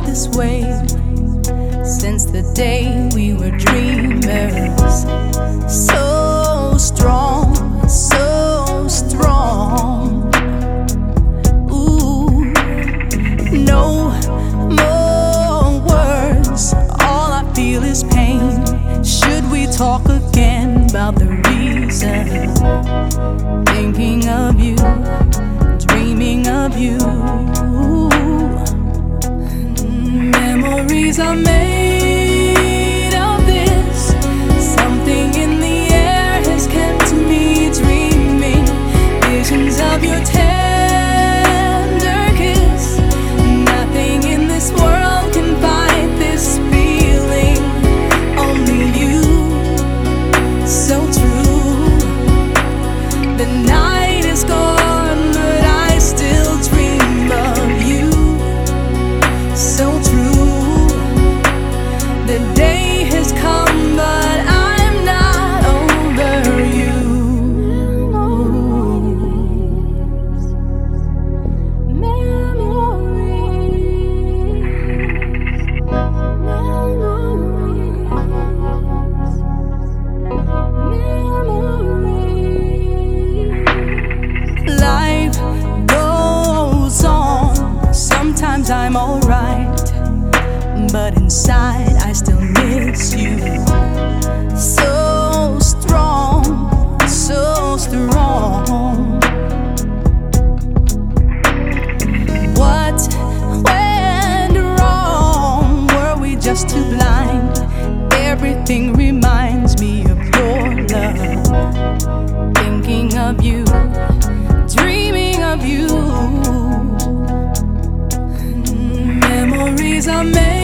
this way since the day we were dreamers. So strong, so strong. Ooh, no more words. All I feel is pain. Should we talk again about the reason? Memories are made I'm alright, but inside I still miss you. So strong, so strong. What went wrong? Were we just too blind? Everything reminds me of your love. Thinking of you, dreaming of you. I are made